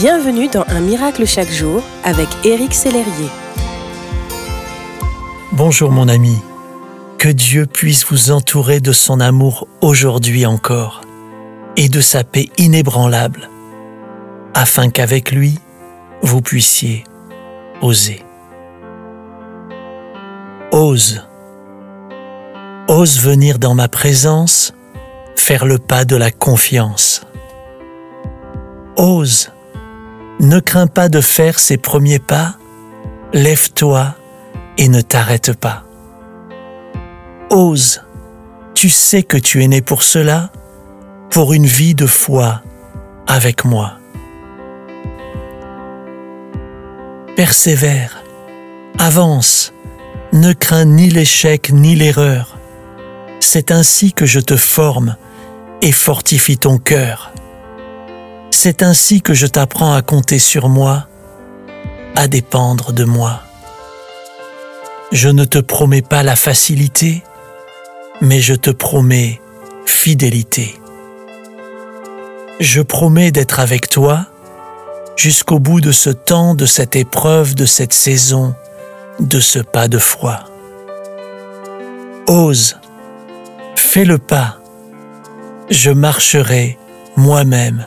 Bienvenue dans Un miracle chaque jour avec Éric Sellerier. Bonjour mon ami, que Dieu puisse vous entourer de son amour aujourd'hui encore et de sa paix inébranlable, afin qu'avec lui, vous puissiez oser. Ose. Ose venir dans ma présence, faire le pas de la confiance. Ose. Ne crains pas de faire ses premiers pas, lève-toi et ne t'arrête pas. Ose. Tu sais que tu es né pour cela, pour une vie de foi avec moi. Persévère, avance, ne crains ni l'échec ni l'erreur. C'est ainsi que je te forme et fortifie ton cœur. C'est ainsi que je t'apprends à compter sur moi, à dépendre de moi. Je ne te promets pas la facilité, mais je te promets fidélité. Je promets d'être avec toi jusqu'au bout de ce temps, de cette épreuve, de cette saison, de ce pas de foi. Ose, fais le pas, je marcherai moi-même